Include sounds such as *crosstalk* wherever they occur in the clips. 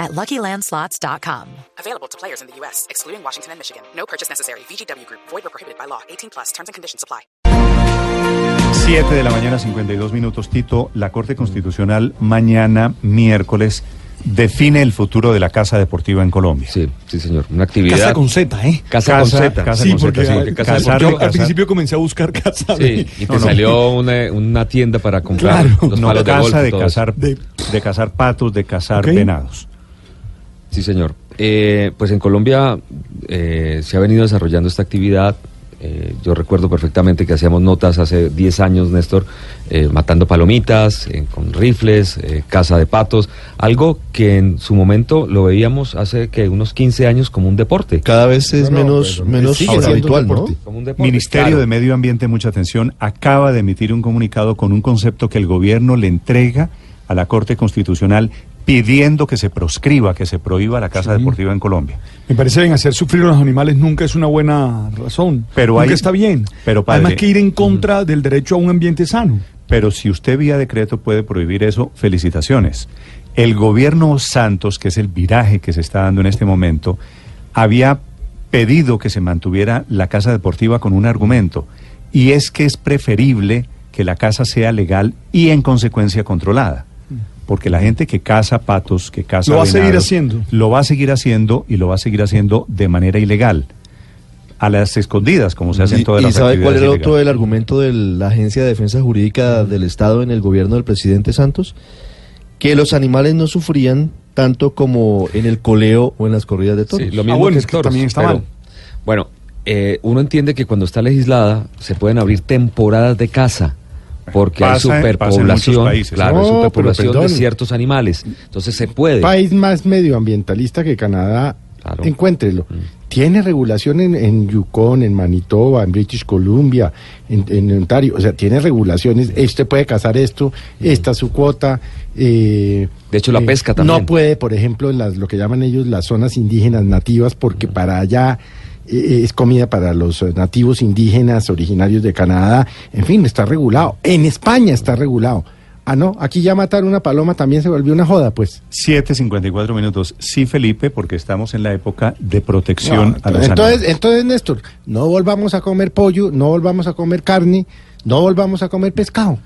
at LuckyLandSlots.com. Available to players in the U.S., excluding Washington and Michigan. No purchase necessary. VGW Group. Void or prohibited by law. 18 plus. Terms and conditions apply. 7 de la mañana, 52 minutos. Tito, la Corte Constitucional mañana, miércoles, define el futuro de la Casa Deportiva en Colombia. Sí, sí, señor. Una actividad. Casa con Z, ¿eh? Casa, con Z. Casa sí, con porque, Z, sí. porque Casa casa- yo casa- al principio comencé a buscar casa Sí, de- y te No, no. salió una, una tienda para comprar Claro. los No, palos de casa golf. de eso. cazar, De- de cazar patos, de cazar Ok. venados. Sí, señor. Eh, pues en Colombia eh, se ha venido desarrollando esta actividad. Eh, yo recuerdo perfectamente que hacíamos notas hace 10 años, Néstor, eh, matando palomitas, eh, con rifles, eh, caza de patos, algo que en su momento lo veíamos hace que unos 15 años como un deporte. Cada vez es menos, menos habitual, ¿no? deporte. Como un deporte, Ministerio claro. de Medio Ambiente, mucha atención, acaba de emitir un comunicado con un concepto que el gobierno le entrega a la Corte Constitucional pidiendo que se proscriba, que se prohíba la Casa Deportiva en Colombia. Me parece bien, hacer sufrir a los animales nunca es una buena razón. Pero nunca hay- está bien. pero, padre- Además que ir en contra del derecho a un ambiente sano. Pero si usted vía decreto puede prohibir eso, felicitaciones. El gobierno Santos, que es el viraje que se está dando en este momento, había pedido que se mantuviera la casa deportiva con un argumento, y es que es preferible que la casa sea legal y en consecuencia controlada. Porque la gente que caza patos, que caza Lo va a seguir haciendo. Lo va a seguir haciendo y lo va a seguir haciendo de manera ilegal. A las escondidas, como se hacen ¿Y, todas y las sabe cuál era otro del argumento de la Agencia de Defensa Jurídica del Estado en el gobierno del presidente Santos? Que los animales no sufrían tanto como en el coleo o en las corridas de toros. Sí, lo Ah, mismo bueno, que es que toros, también está pero, mal. Bueno, eh, uno entiende que cuando está legislada se pueden abrir temporadas de caza. Porque hay Pasa- pasa en muchos superpoblación, países. claro, hay No, superpoblación de ciertos animales. Entonces se puede. país más medioambientalista que Canadá, Claro. encuéntrelo. Tiene regulación en, en Yukon, en Manitoba, en British Columbia, en, en Ontario. O sea, tiene regulaciones. Usted puede cazar esto, esta es su cuota. eh, De hecho, la eh, pesca también. No puede, por ejemplo, en las, lo que llaman ellos las zonas indígenas nativas, porque para allá es comida para los eh, nativos indígenas originarios de Canadá. En fin, está regulado. En España está regulado. Ah, no, aquí ya matar una paloma también se volvió una joda, pues. 7.54 minutos. Sí, Felipe, porque estamos en la época de protección No, a los entonces, entonces, Néstor, no volvamos a comer pollo, no volvamos a comer carne, no volvamos a comer pescado.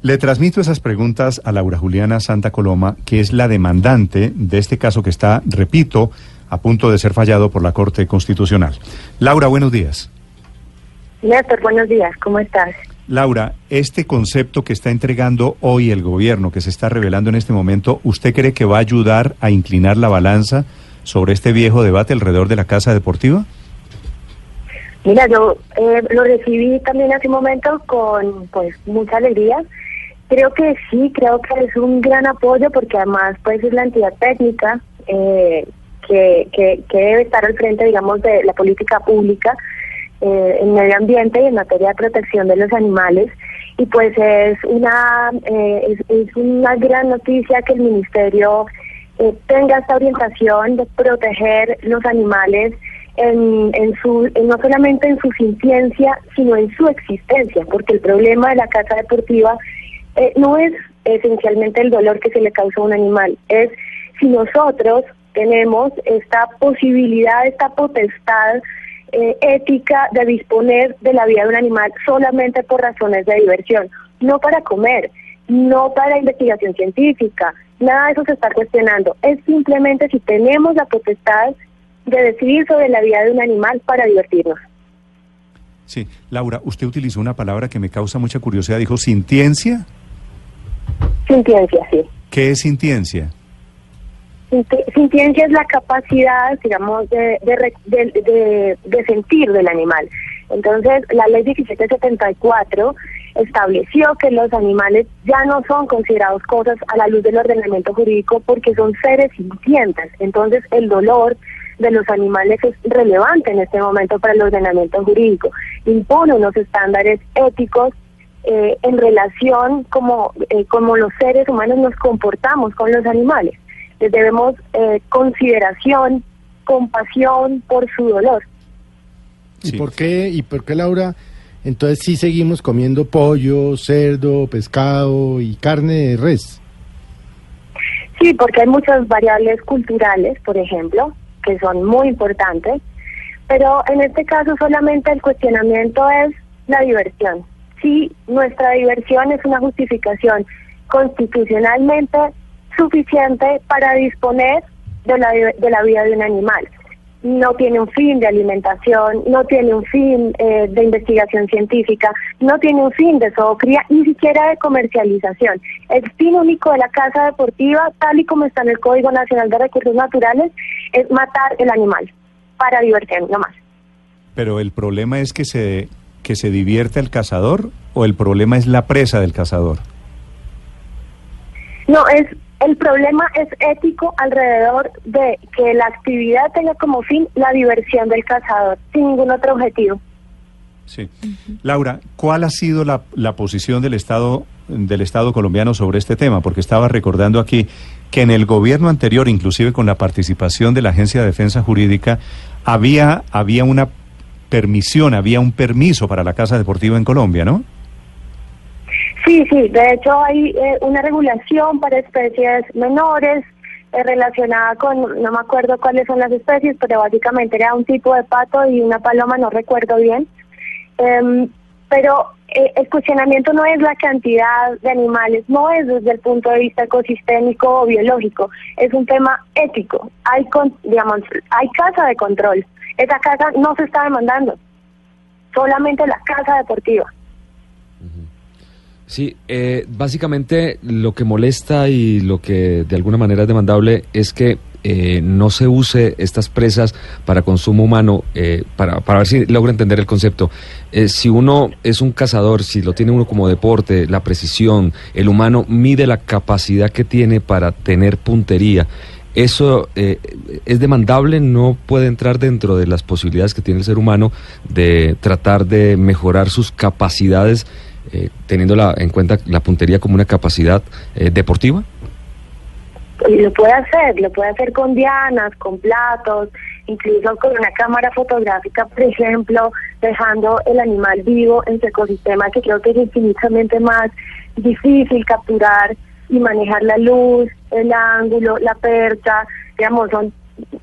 Le transmito esas preguntas a Laura Juliana Santa Coloma, que es la demandante de este caso que está, repito, a punto de ser fallado por la Corte Constitucional. Laura, buenos días. Néstor, buenos días, ¿cómo estás? Laura, este concepto que está entregando hoy el gobierno, que se está revelando en este momento, ¿usted cree que va a ayudar a inclinar la balanza sobre este viejo debate alrededor de la casa deportiva? Mira, yo eh, lo recibí también hace un momento con pues mucha alegría. Creo que sí, creo que es un gran apoyo porque además pues es la entidad técnica eh, que, que, que debe estar al frente, digamos, de la política pública eh, en medio ambiente y en materia de protección de los animales. Y pues es una, eh, es, una gran noticia que el ministerio eh, tenga esta orientación de proteger los animales en, en su, no solamente en su sintiencia, sino en su existencia, porque el problema de la casa deportiva eh, no es esencialmente el dolor que se le causa a un animal, es si nosotros tenemos esta posibilidad, esta potestad eh, ética de disponer de la vida de un animal solamente por razones de diversión, no para comer, no para investigación científica, nada de eso se está cuestionando, es simplemente si tenemos la potestad de decidir sobre la vida de un animal para divertirnos. Sí, Laura, usted utilizó una palabra que me causa mucha curiosidad, dijo sintiencia. Sintiencia, sí. ¿Qué es sintiencia? Sinti- Sintiencia es la capacidad, digamos, de, de, de- de sentir del animal. Entonces, la ley 1774 estableció que los animales ya no son considerados cosas a la luz del ordenamiento jurídico porque son seres sintientes. Entonces, el dolor de los animales es relevante en este momento para el ordenamiento jurídico. Impone unos estándares éticos eh, en relación como, eh, como los seres humanos nos comportamos con los animales. Les debemos eh, consideración, compasión por su dolor. ¿Y Sí. por qué, y por qué Laura? Entonces sí seguimos comiendo pollo, cerdo, pescado y carne de res. Sí, porque hay muchas variables culturales, por ejemplo, que son muy importantes, pero en este caso solamente el cuestionamiento es la diversión. Si nuestra diversión es una justificación constitucionalmente suficiente para disponer de la, de la vida de un animal. No tiene un fin de alimentación, no tiene un fin eh, de investigación científica, no tiene un fin de zoocría, ni siquiera de comercialización. El fin único de la casa deportiva, tal y como está en el Código Nacional de Recursos Naturales, es matar el animal para diversión, no más. Pero el problema es que se, que se divierte el cazador o el problema es la presa del cazador. No, es el problema es ético alrededor de que la actividad tenga como fin la diversión del cazador, sin ningún otro objetivo. Sí. Laura, ¿cuál ha sido la, la posición del Estado del Estado colombiano sobre este tema? Porque estaba recordando aquí que en el gobierno anterior, inclusive con la participación de la Agencia de Defensa Jurídica, había había una permisión, había un permiso para la casa deportiva en Colombia, ¿no? Sí, sí, de hecho hay eh, una regulación para especies menores eh, relacionada con, no me acuerdo cuáles son las especies, pero básicamente era un tipo de pato y una paloma, no recuerdo bien. Em, pero eh, el cuestionamiento no es la cantidad de animales, no es desde el punto de vista ecosistémico o biológico, es un tema ético. Hay, con, digamos, hay casa de control. Esa casa no se está demandando, solamente la casa deportiva. Sí, eh, básicamente lo que molesta y lo que de alguna manera es demandable es que eh, no se use estas presas para consumo humano, eh, para, para ver si logro entender el concepto. Eh, si uno es un cazador, si lo tiene uno como deporte, la precisión, el humano mide la capacidad que tiene para tener puntería. Eso eh, es demandable, no puede entrar dentro de las posibilidades que tiene el ser humano de tratar de mejorar sus capacidades, eh, teniendo la- en cuenta la puntería como una capacidad eh, deportiva. Lo puede hacer, lo puede hacer con dianas, con platos, incluso con una cámara fotográfica, por ejemplo, dejando el animal vivo en su ecosistema, que creo que es infinitamente más difícil capturar y manejar la luz, el ángulo, la percha, digamos, son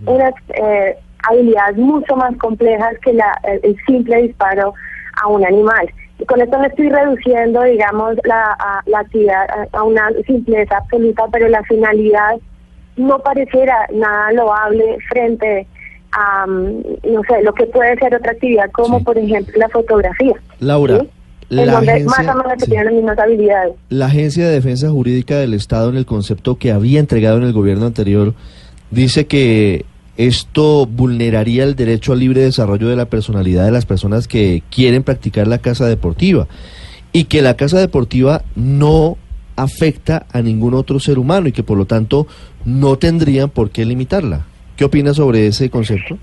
unas eh, habilidades mucho más complejas que la, el simple disparo a un animal. Y con esto no estoy reduciendo, digamos, la, a- la actividad a, una simpleza absoluta, pero la finalidad no pareciera nada loable frente a, mm, no sé, lo que puede ser otra actividad como, Sí. por ejemplo, la fotografía. Laura, ¿sí? En la donde agencia- más o menos sí. tienen las mismas habilidades. La Agencia de Defensa Jurídica del Estado, en el concepto que había entregado en el gobierno anterior, dice que esto vulneraría el derecho al libre desarrollo de la personalidad de las personas que quieren practicar la casa deportiva y que la casa deportiva no afecta a ningún otro ser humano y que por lo tanto no tendrían por qué limitarla. ¿Qué opinas sobre ese concepto?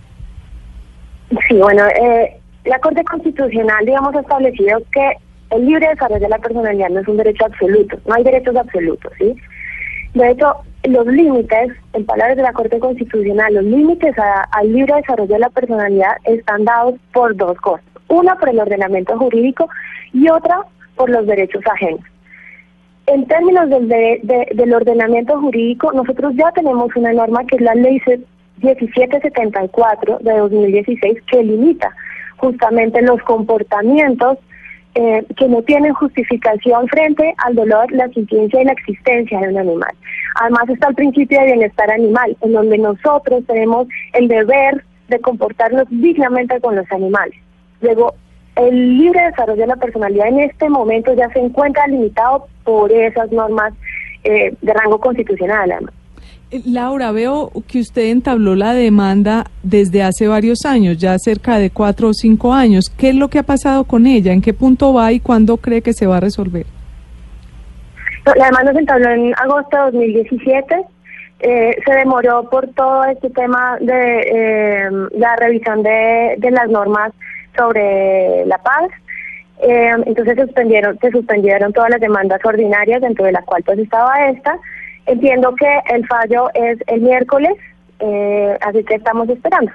Sí, bueno, eh, la Corte Constitucional, digamos, ha establecido que el libre desarrollo de la personalidad no es un derecho absoluto, no hay derechos absolutos, ¿sí? De hecho, los límites, en palabras de la Corte Constitucional, los límites al libre desarrollo de la personalidad están dados por dos cosas. Una por el ordenamiento jurídico y otra por los derechos ajenos. En términos del, de- de- del ordenamiento jurídico, nosotros ya tenemos una norma que es la ley se- 1774 de 2016 que limita justamente los comportamientos eh, que no tienen justificación frente al dolor, la existencia y la existencia de un animal. Además está el principio de bienestar animal, en donde nosotros tenemos el deber de comportarnos dignamente con los animales. Luego, el libre desarrollo de la personalidad en este momento ya se encuentra limitado por esas normas eh, de rango constitucional. además. Laura, veo que usted entabló la demanda desde hace varios años, ya cerca de cuatro o cinco años. ¿Qué es lo que ha pasado con ella? ¿En qué punto va y cuándo cree que se va a resolver? La demanda se entabló en agosto de 2017. eh, se demoró por todo este tema de eh, la revisión de, de las normas sobre la paz. Eh, entonces suspendieron, se suspendieron todas las demandas ordinarias, dentro de la cual pues estaba esta. Entiendo que el fallo es el miércoles, eh, así que estamos esperando.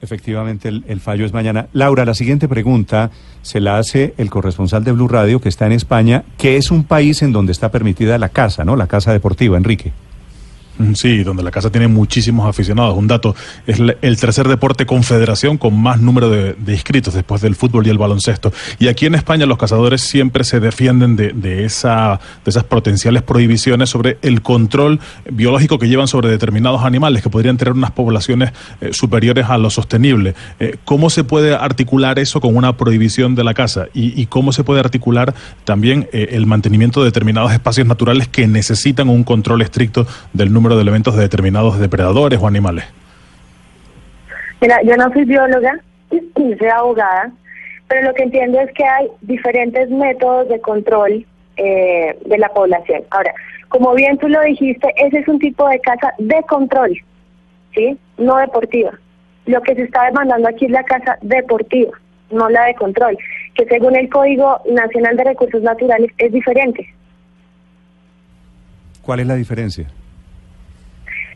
Efectivamente, el, el fallo es mañana. Laura, la siguiente pregunta se la hace el corresponsal de Blue Radio que está en España, que es un país en donde está permitida la casa, ¿no? La casa deportiva, Enrique. Sí, donde la casa tiene muchísimos aficionados. Un dato, es el tercer deporte confederación con más número de, de inscritos después del fútbol y el baloncesto. Y aquí en España los cazadores siempre se defienden de, de esa, de esas potenciales prohibiciones sobre el control biológico que llevan sobre determinados animales que podrían tener unas poblaciones eh, superiores a lo sostenible. Eh, ¿Cómo se puede articular eso con una prohibición de la caza? Y, y cómo se puede articular también eh, el mantenimiento de determinados espacios naturales que necesitan un control estricto del número de elementos de determinados depredadores o animales? Mira, yo no soy bióloga, *clears throat* soy abogada, pero lo que entiendo es que hay diferentes métodos de control eh, de la población. Ahora, como bien tú lo dijiste, ese es un tipo de caza de control, ¿sí? No deportiva. Lo que se está demandando aquí es la caza deportiva, no la de control, que según el Código Nacional de Recursos Naturales es diferente. ¿Cuál es la diferencia?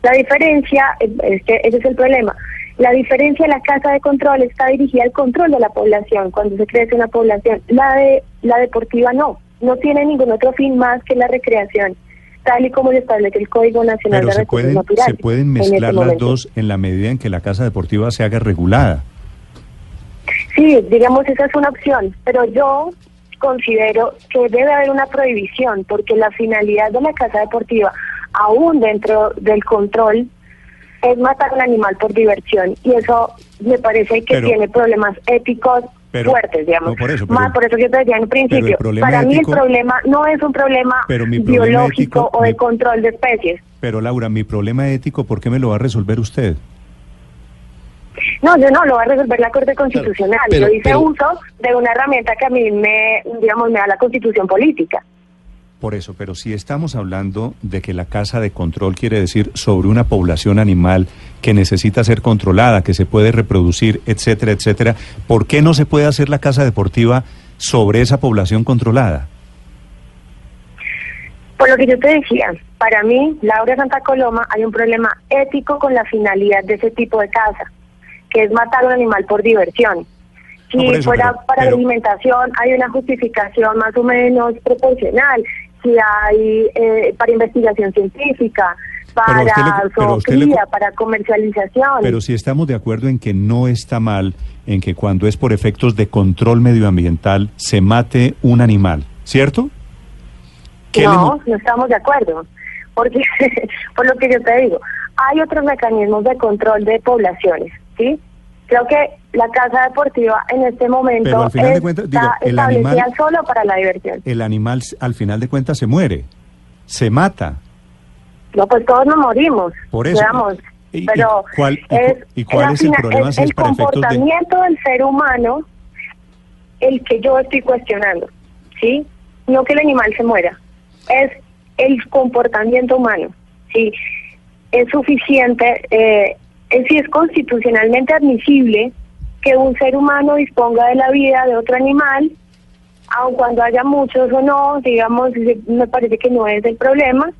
La diferencia, es que ese es el problema. La diferencia de la casa de control está dirigida al control de la población, cuando se crece una población. La de la deportiva no, no tiene ningún otro fin más que la recreación, tal y como lo establece el Código Nacional Pero de Recursos pueden, Naturales. se pueden en mezclar este las dos en la medida en que la casa deportiva se haga regulada. Sí, digamos, esa es una opción, pero yo considero que debe haber una prohibición, porque la finalidad de la casa deportiva, aún dentro del control, es matar a un animal por diversión, y eso me parece que Pero- tiene problemas éticos pero- fuertes, digamos. no, por eso, pero- Más por eso yo te decía en principio, para mí ético- el problema no es un problema Pero mi problema biológico ético- o de mi- control de especies. Pero Laura, mi problema ético, ¿por qué me lo va a resolver usted? No, yo no, lo va a resolver la Corte Constitucional. yo hice uso de una herramienta que a mí me, digamos, me da la Constitución política. Por eso, pero si estamos hablando de que la casa de control quiere decir sobre una población animal que necesita ser controlada, que se puede reproducir, etcétera, etcétera, ¿por qué no se puede hacer la casa deportiva sobre esa población controlada? Por lo que yo te decía, para mí, Laura Santa Coloma, hay un problema ético con la finalidad de ese tipo de caza, que es matar a un animal por diversión. Si No, por eso, fuera pero- para pero- alimentación, hay una justificación más o menos proporcional. Si hay eh, para investigación científica, para usted le- usted le- para comercialización. Pero si estamos de acuerdo en que no está mal en que cuando es por efectos de control medioambiental se mate un animal, ¿cierto? ¿Qué le No, no estamos de acuerdo, porque *laughs* por lo que yo te digo, hay otros mecanismos de control de poblaciones, ¿sí? Creo que la casa deportiva en este momento Pero al final de cuentas, digo, está el establecida animal- solo para la diversión. El animal al final de cuentas se muere, se mata. No, pues todos nos morimos, Por eso. digamos, ¿Y- y pero cuál- y cu- es y cuál es el problema es si es el para efectos de- comportamiento del ser humano el que yo estoy cuestionando, ¿sí? No que el animal se muera, es el comportamiento humano, ¿sí? Es suficiente, eh, es si es constitucionalmente admisible que un ser humano disponga de la vida de otro animal, aun cuando haya muchos o no, digamos, me parece que no es el problema,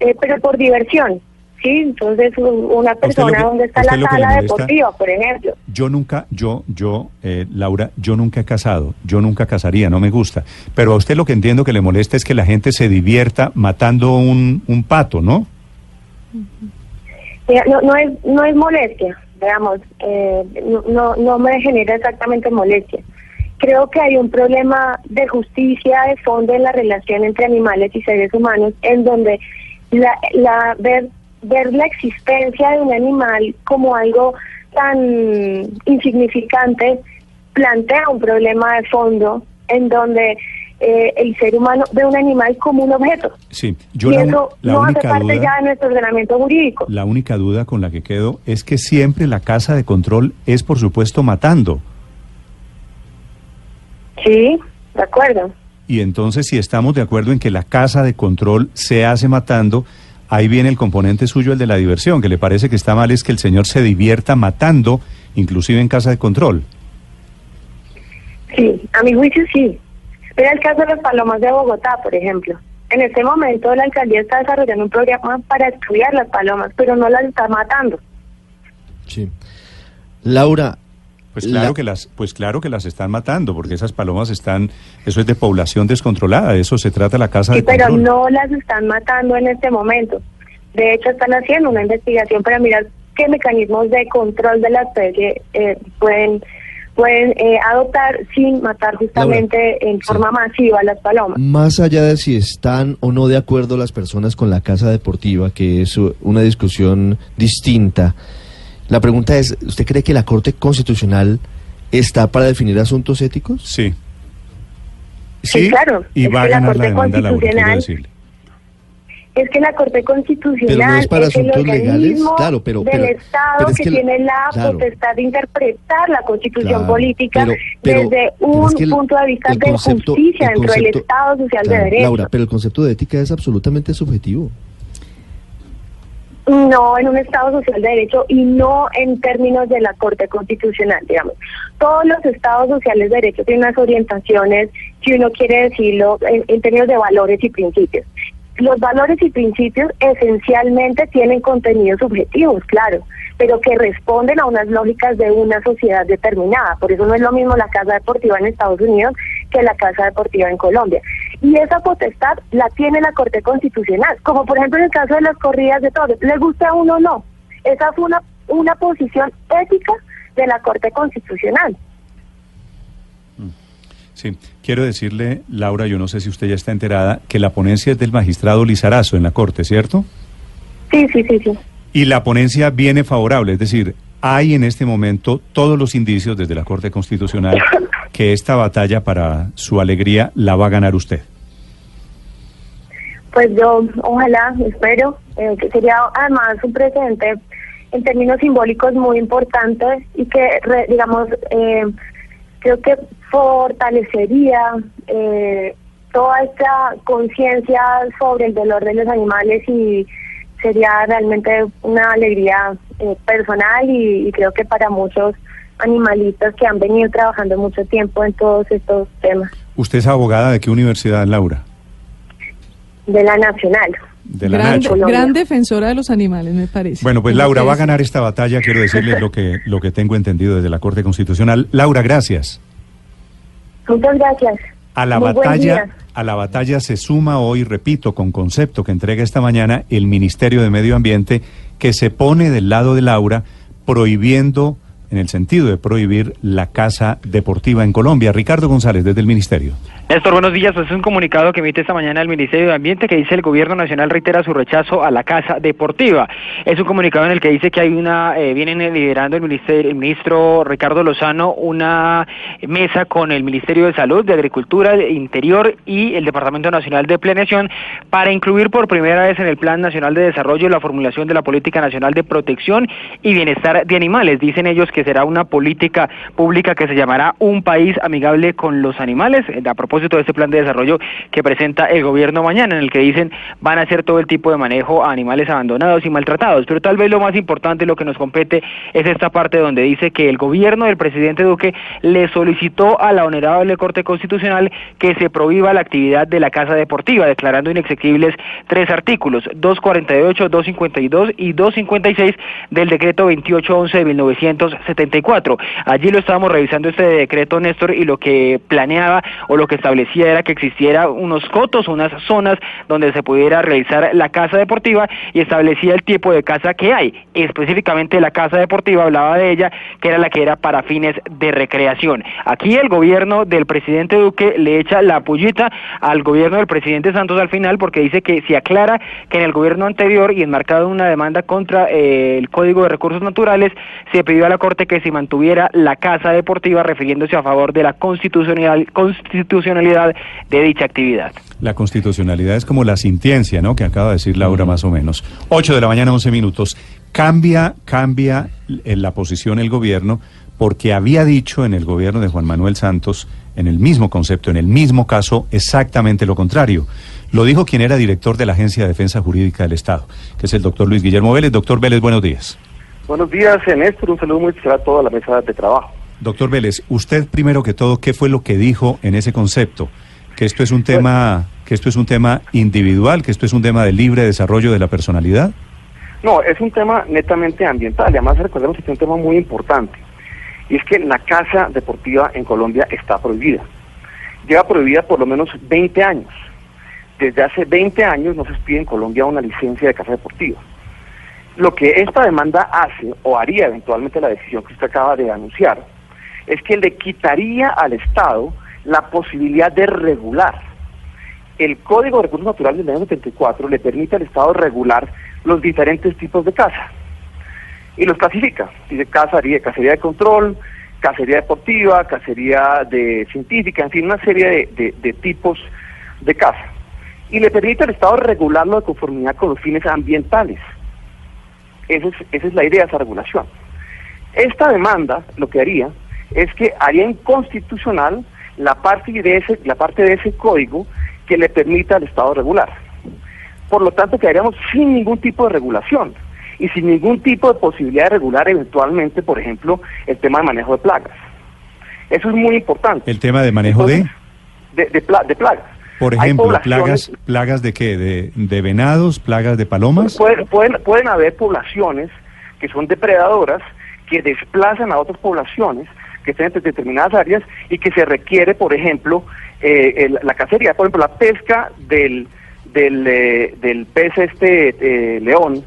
eh, pero por diversión, ¿sí? Entonces, un- una persona que- donde está la sala deportiva, por ejemplo. Yo nunca, yo, yo, eh, Laura, yo nunca he casado, yo nunca casaría, no me gusta. Pero a usted lo que entiendo que le molesta es que la gente se divierta matando un, un pato, ¿no? Mira, no, no es no es molestia, digamos, eh, no, no, no me genera exactamente molestia. Creo que hay un problema de justicia de fondo en la relación entre animales y seres humanos, en donde la, la ver, ver la existencia de un animal como algo tan insignificante plantea un problema de fondo en donde eh, el ser humano ve un animal como un objeto. Sí, yo y la, eso la no hace única parte duda, ya de nuestro ordenamiento jurídico. la única duda con la que quedo es que siempre la casa de control es, por supuesto, matando. Sí, de acuerdo. Y entonces, si estamos de acuerdo en que la casa de control se hace matando, ahí viene el componente suyo, el de la diversión, que le parece que está mal es que el señor se divierta matando, inclusive en casa de control. Sí, a mi juicio sí. Mira el caso de los palomas de Bogotá, por ejemplo. En este momento la alcaldía está desarrollando un programa para estudiar las palomas, pero no las está matando. Sí. Laura. Pues claro la- que las, pues claro que las están matando, porque esas palomas están, eso es de población descontrolada, de eso se trata la casa Sí, de pero control. no las están matando en este momento. De hecho, están haciendo una investigación para mirar qué mecanismos de control de la especie eh, pueden pueden eh, adoptar sin matar justamente en forma masiva a las palomas. Más allá de si están o no de acuerdo las personas con la casa deportiva, que es una discusión distinta, la pregunta es, ¿usted cree que la Corte Constitucional está para definir asuntos éticos? Sí. Sí, claro. Y Es va a ganar la Corte demanda, Laura, quiero Constitucional- decirle. Es que la Corte Constitucional Pero no es para el asuntos organismo claro, pero- del Estado pero es que, tiene la claro. potestad de interpretar la Constitución Claro, política desde un el- punto de vista de concepto- justicia el dentro del Estado social de derecho. Laura, pero el concepto de ética es absolutamente subjetivo. No en un Estado social de derecho y no en términos de la Corte Constitucional, digamos. Todos los Estados sociales de derecho tienen unas orientaciones, si uno quiere decirlo, en, en términos de valores y principios. Los valores y principios esencialmente tienen contenidos subjetivos, claro, pero que responden a unas lógicas de una sociedad determinada. Por eso no es lo mismo la casa deportiva en Estados Unidos que la casa deportiva en Colombia. Y esa potestad la tiene la Corte Constitucional, como por ejemplo en el caso de las corridas de toros, le guste a uno o no. Esa fue una, una posición ética de la Corte Constitucional. Sí, quiero decirle, Laura, yo no sé si usted ya está enterada, que la ponencia es del magistrado Lizarazo en la Corte, ¿cierto? Sí, sí, sí, sí. Y la ponencia viene favorable, es decir, hay en este momento todos los indicios desde la Corte Constitucional *laughs* que esta batalla para su alegría la va a ganar usted. Pues yo, ojalá, espero, eh, que sería además un precedente en términos simbólicos muy importante y que, re- digamos, eh, creo que fortalecería eh, toda esta conciencia sobre el dolor de los animales y sería realmente una alegría eh, personal y, y creo que para muchos animalistas que han venido trabajando mucho tiempo en todos estos temas ¿Usted es abogada de qué universidad, Laura? de la nacional. De la Gran, Nacho. gran defensora de los animales, me parece. Bueno, pues Laura va a ganar esta batalla, quiero decirle lo que, lo que tengo entendido desde la Corte Constitucional. Laura, gracias. Muchas gracias. A la Muy batalla, a la batalla se suma hoy, repito, con concepto que entrega esta mañana el Ministerio de Medio Ambiente, que se pone del lado de Laura, prohibiendo, en el sentido de prohibir la casa deportiva en Colombia. Ricardo González, desde el Ministerio. Néstor, buenos días. Es un comunicado que emite esta mañana el Ministerio de Ambiente que dice el Gobierno Nacional reitera su rechazo a la casa deportiva. Es un comunicado en el que dice que hay una, eh, vienen liderando el, ministerio, el ministro Ricardo Lozano una mesa con el Ministerio de Salud, de Agricultura, de Interior y el Departamento Nacional de Planeación para incluir por primera vez en el Plan Nacional de Desarrollo la formulación de la Política Nacional de Protección y Bienestar de Animales. Dicen ellos que será una política pública que se llamará Un País Amigable con los Animales. Eh, A propósito de este plan de desarrollo que presenta el gobierno mañana, en el que dicen van a hacer todo el tipo de manejo a animales abandonados y maltratados. Pero tal vez lo más importante, lo que nos compete, es esta parte donde dice que el gobierno del presidente Duque le solicitó a la Honorable Corte Constitucional que se prohíba la actividad de la casa deportiva, declarando inexequibles tres artículos, 248, 252 y 256 del decreto 2811 de 1974. Allí lo estábamos revisando este decreto, Néstor, y lo que planeaba o lo que establecía era que existiera unos cotos, unas zonas donde se pudiera realizar la casa deportiva y establecía el tipo de casa que hay. Específicamente la casa deportiva hablaba de ella, que era la que era para fines de recreación. Aquí el gobierno del presidente Duque le echa la pullita al gobierno del presidente Santos al final porque dice que se aclara que en el gobierno anterior y enmarcado en una demanda contra eh, el Código de Recursos Naturales se pidió a la Corte que se mantuviera la casa deportiva refiriéndose a favor de la constitucional, constitucionalidad de dicha actividad. La constitucionalidad es como la sintiencia, ¿no? Que acaba de decir Laura más o menos. 8 de la mañana, 11 minutos. Cambia, cambia en la posición el gobierno porque había dicho en el gobierno de Juan Manuel Santos, en el mismo concepto, en el mismo caso, exactamente lo contrario. Lo dijo quien era director de la Agencia de Defensa Jurídica del Estado, que es el doctor Luis Guillermo Vélez. Doctor Vélez, buenos días. Buenos días, Néstor. Un saludo muy especial a toda la mesa de trabajo. Doctor Vélez, usted primero que todo, ¿qué fue lo que dijo en ese concepto? Que esto es un tema, que esto es un tema individual, que esto es un tema de libre desarrollo de la personalidad. No, es un tema netamente ambiental. Y además recordemos que es un tema muy importante. Y es que la casa deportiva en Colombia está prohibida. Lleva prohibida por lo menos 20 años. Desde hace 20 años no se pide en Colombia una licencia de casa deportiva. Lo que esta demanda hace, o haría eventualmente la decisión que usted acaba de anunciar, es que le quitaría al Estado la posibilidad de regular. El Código de Recursos Naturales del año 74 le permite al Estado regular los diferentes tipos de caza y los clasifica. Dice cacería, cacería de control, cacería deportiva, cacería de científica, en fin, una serie de, de tipos de caza. Y le permite al Estado regularlo de conformidad con los fines ambientales. Esa es, esa es la idea de esa regulación. Esta demanda lo que haría es que haría inconstitucional la parte de ese, la parte de ese código que le permita al Estado regular. Por lo tanto, quedaríamos sin ningún tipo de regulación y sin ningún tipo de posibilidad de regular eventualmente, por ejemplo, el tema de manejo de plagas. Eso es muy importante. ¿El tema de manejo de? De, de, plagas. Por ejemplo, plagas, plagas de qué? De, de venados, plagas de palomas. Pueden, pueden, pueden haber poblaciones que son depredadoras que desplazan a otras poblaciones que estén en determinadas áreas y que se requiere, por ejemplo, eh, el, la cacería, por ejemplo, la pesca del, del, eh, del pez este eh, león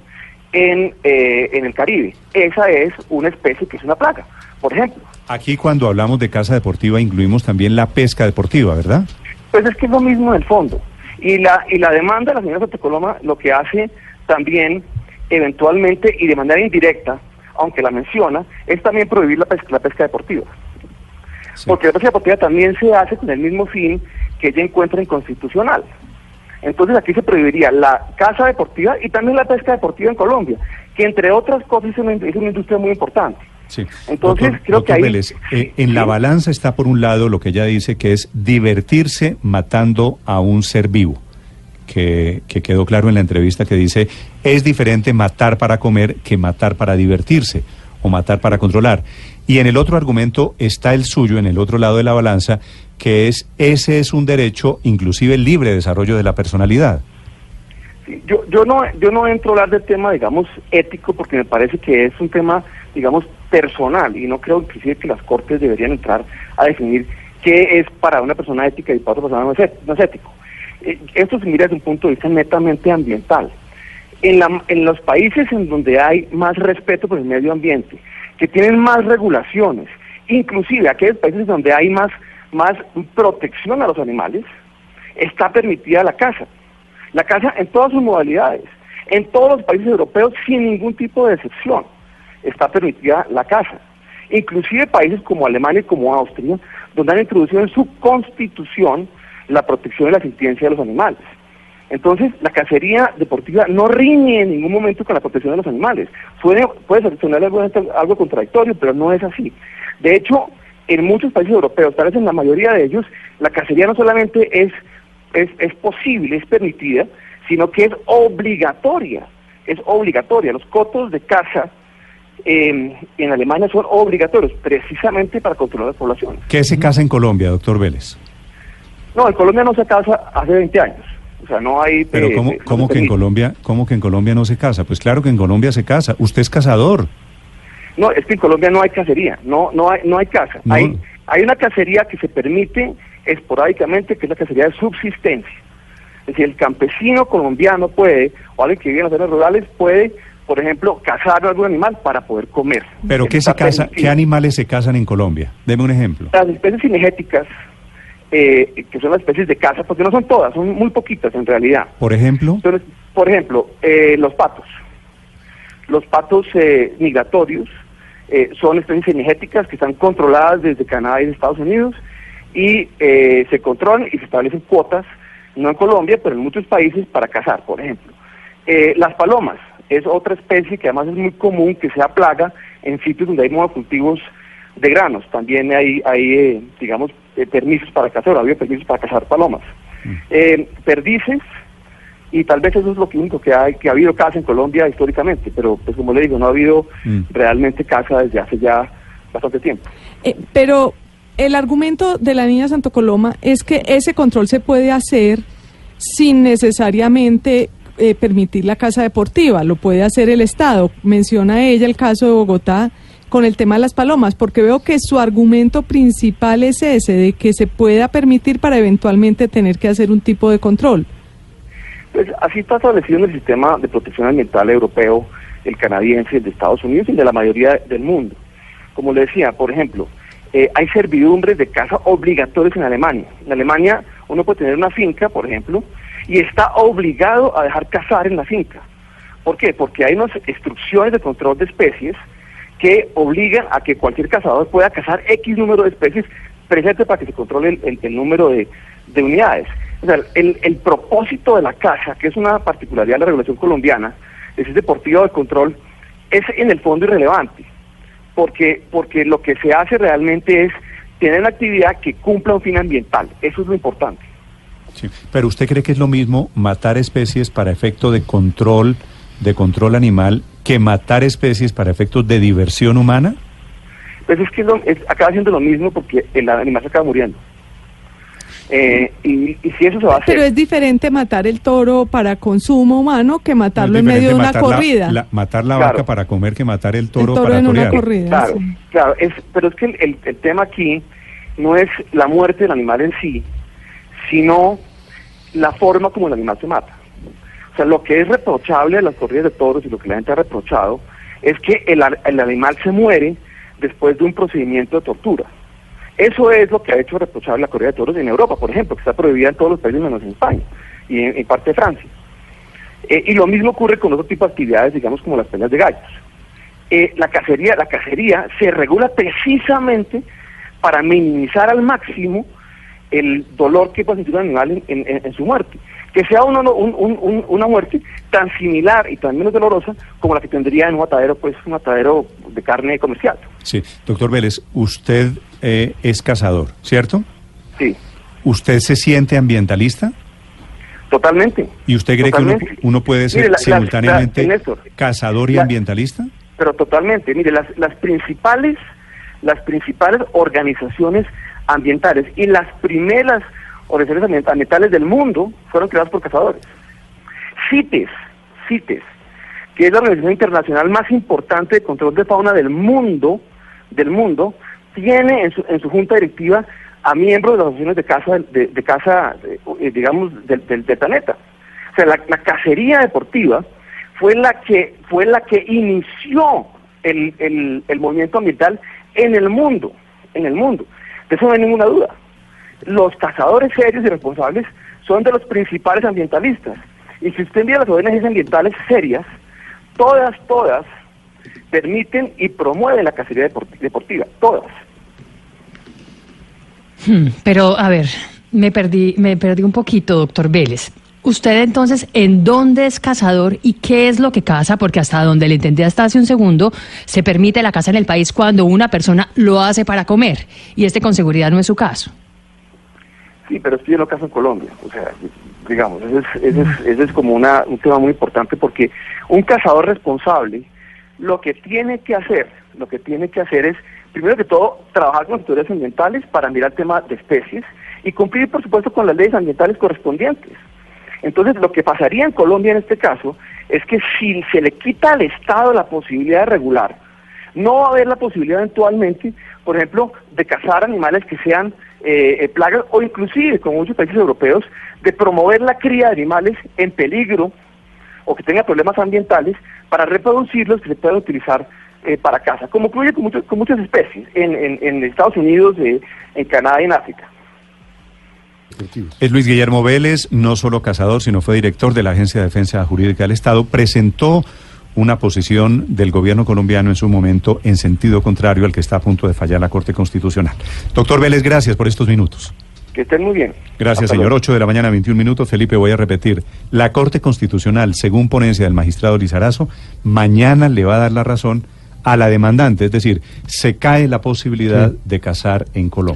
en, eh, en el Caribe. Esa es una especie que es una plaga, por ejemplo. Aquí cuando hablamos de casa deportiva incluimos también la pesca deportiva, ¿verdad? Pues es que es lo mismo en el fondo. Y la, y la demanda de la señora Sotecoloma lo que hace también, eventualmente y de manera indirecta, aunque la menciona, es también prohibir la pesca, la pesca deportiva. Porque la pesca deportiva también se hace con el mismo fin que ella encuentra inconstitucional. Entonces aquí se prohibiría la caza deportiva y también la pesca deportiva en Colombia, que entre otras cosas es una, es una industria muy importante. Sí. Entonces Doctor- creo que ahí... Vélez, eh, en la balanza está por un lado lo que ella dice que es divertirse matando a un ser vivo. Que, que quedó claro en la entrevista que dice es diferente matar para comer que matar para divertirse o matar para controlar. Y en el otro argumento está el suyo, en el otro lado de la balanza, que es ese es un derecho, inclusive el libre desarrollo de la personalidad. Yo, yo no yo no entro a hablar del tema, digamos, ético, porque me parece que es un tema, digamos, personal, y no creo inclusive que las cortes deberían entrar a definir qué es para una persona ética y para otra persona no es, no es ético. Eh, Esto se mira desde un punto de vista netamente ambiental. En, la- en los países en donde hay más respeto por el medio ambiente, que tienen más regulaciones, inclusive aquellos países donde hay más, más protección a los animales, está permitida la caza. La caza en todas sus modalidades, en todos los países europeos sin ningún tipo de excepción, está permitida la caza. Inclusive países como Alemania y como Austria, donde han introducido en su constitución la protección y la asistencia de los animales. Entonces, la cacería deportiva no riñe en ningún momento con la protección de los animales. Puede, puede sonar algo, algo contradictorio, pero no es así. De hecho, en muchos países europeos, tal vez en la mayoría de ellos, la cacería no solamente es, es, es posible, es permitida, sino que es obligatoria. Es obligatoria. Los cotos de caza eh, en Alemania son obligatorios, precisamente para controlar las poblaciones. ¿Qué se casa en Colombia, doctor Vélez? No, en Colombia no se casa hace 20 años. O sea, no hay... Pero eh, ¿cómo, no cómo que en. Colombia, cómo que en Colombia no se casa? Pues claro que en Colombia se casa. Usted es cazador. No, es que en Colombia no hay cacería, no, no hay, no hay caza. No. Hay, hay una cacería que se permite esporádicamente, que es la cacería de subsistencia. Es decir, el campesino colombiano puede, o alguien que vive en las zonas rurales, puede, por ejemplo, cazar algún animal para poder comer. ¿Pero qué se casa? permitido. ¿Qué animales se casan en Colombia? Deme un ejemplo. Las especies cinegéticas, eh, que son las especies de caza, porque no son todas, son muy poquitas en realidad. Por ejemplo, Entonces, por ejemplo, eh, los patos. Los patos eh, migratorios eh, son especies cinegéticas que están controladas desde Canadá y Estados Unidos y eh, se controlan y se establecen cuotas, no en Colombia, pero en muchos países para cazar, por ejemplo. Eh, las palomas es otra especie que además es muy común que sea plaga en sitios donde hay monocultivos de granos. También hay, hay eh, digamos, eh, permisos para cazar, había permisos para cazar palomas. Eh, perdices, y tal vez eso es lo único que, hay, que ha habido casa en Colombia históricamente, pero pues como le digo, no ha habido Mm. realmente casa desde hace ya bastante tiempo. Eh, pero el argumento de la niña Santo Coloma es que ese control se puede hacer sin necesariamente eh, permitir la casa deportiva, lo puede hacer el Estado. Menciona ella el caso de Bogotá con el tema de las palomas, porque veo que su argumento principal es ese, de que se pueda permitir para eventualmente tener que hacer un tipo de control. Pues así está establecido en el sistema de protección ambiental europeo, el canadiense, el de Estados Unidos y el de la mayoría del mundo. Como le decía, por ejemplo, eh, hay servidumbres de caza obligatorias en Alemania. En Alemania uno puede tener una finca, por ejemplo, y está obligado a dejar cazar en la finca. ¿Por qué? Porque hay unas instrucciones de control de especies que obligan a que cualquier cazador pueda cazar X número de especies presente para que se controle el, el- número de, de unidades. O sea, el, el propósito de la caza, que es una particularidad de la regulación colombiana, es deportivo de control, es en el fondo irrelevante, porque, porque lo que se hace realmente es tener una actividad que cumpla un fin ambiental, eso es lo importante. Sí. Pero usted cree que es lo mismo matar especies para efecto de control, de control animal, que matar especies para efectos de diversión humana? Pues es que lo- es- acaba siendo lo mismo porque el animal se acaba muriendo. Eh, y, y si eso se va a hacer... Pero es diferente matar el toro para consumo humano que matarlo en medio de una la- corrida. la- matar la Claro. vaca para comer que matar el toro, el toro para en una corrida. Claro, sí. claro, es, pero es que el, el- el tema aquí no es la muerte del animal en sí, sino la forma como el animal se mata. O sea, lo que es reprochable de las corridas de toros y lo que la gente ha reprochado es que el, el animal se muere después de un procedimiento de tortura. Eso es lo que ha hecho reprochable la corrida de toros en Europa, por ejemplo, que está prohibida en todos los países menos en España y en, parte de Francia. Eh, y lo mismo ocurre con otro tipo de actividades, digamos, como las peleas de gallos. Eh, la cacería, la cacería se regula precisamente para minimizar al máximo el dolor que puede sentir un animal en- en- en su muerte. Que sea uno- un- un- un- una muerte tan similar y tan menos dolorosa como la que tendría en un matadero, pues un matadero de carne comercial. Sí, doctor Vélez, usted eh, es cazador, ¿cierto? Sí, ¿Usted se siente ambientalista? totalmente. ¿Y usted cree que uno, Totalmente. uno puede ser Mire, la- la- simultáneamente la- Néstor, cazador y ambientalista? Pero totalmente, mire, las, las principales, las principales organizaciones ambientales y las primeras organizaciones ambient- ambientales del mundo fueron creadas por cazadores. CITES, CITES, que es la organización internacional más importante de control de fauna del mundo, del mundo, tiene en su, en su junta directiva a miembros de las asociaciones de caza, de, de eh, digamos, del, del- del planeta. O sea, la, la cacería deportiva fue la que fue la que inició el, el- el movimiento ambiental en el mundo, en el mundo. De eso no hay ninguna duda. Los cazadores serios y responsables son de los principales ambientalistas. Y si usted mira las ONGs ambientales serias, todas, todas permiten y promueven la cacería deport- deportiva, todas. Hmm, Pero, a ver, me perdí, me perdí un poquito, doctor Vélez. Usted entonces, ¿en dónde es cazador y qué es lo que caza? Porque hasta donde le entendí hasta hace un segundo, se permite la caza en el país cuando una persona lo hace para comer. Y este con seguridad no es su caso. Sí, pero esto yo no caso en Colombia. O sea, digamos, ese es, ese es, ese es como una, un tema muy importante porque un cazador responsable lo que tiene que hacer, lo que tiene que hacer es, primero que todo, trabajar con autoridades ambientales para mirar el tema de especies y cumplir, por supuesto, con las leyes ambientales correspondientes. Entonces, lo que pasaría en Colombia en este caso es que si se le quita al Estado la posibilidad de regular, no va a haber la posibilidad eventualmente, por ejemplo, de cazar animales que sean eh, eh, plagas o inclusive, como muchos países europeos, de promover la cría de animales en peligro o que tengan problemas ambientales para reproducirlos que se puedan utilizar eh, para caza, como ocurre con, muchos- con muchas especies en, en- en Estados Unidos, eh, en Canadá y en África. Es Luis Guillermo Vélez, no solo cazador, sino fue director de la Agencia de Defensa Jurídica del Estado. Presentó una posición del gobierno colombiano en su momento en sentido contrario al que está a punto de fallar la Corte Constitucional. Doctor Vélez, gracias por estos minutos. Que estén muy bien. Gracias, Hasta señor. luego. 8 de la mañana, 21 minutos. Felipe, voy a repetir. La Corte Constitucional, según ponencia del magistrado Lizarazo, mañana le va a dar la razón a la demandante. Es decir, se cae la posibilidad de cazar en Colombia.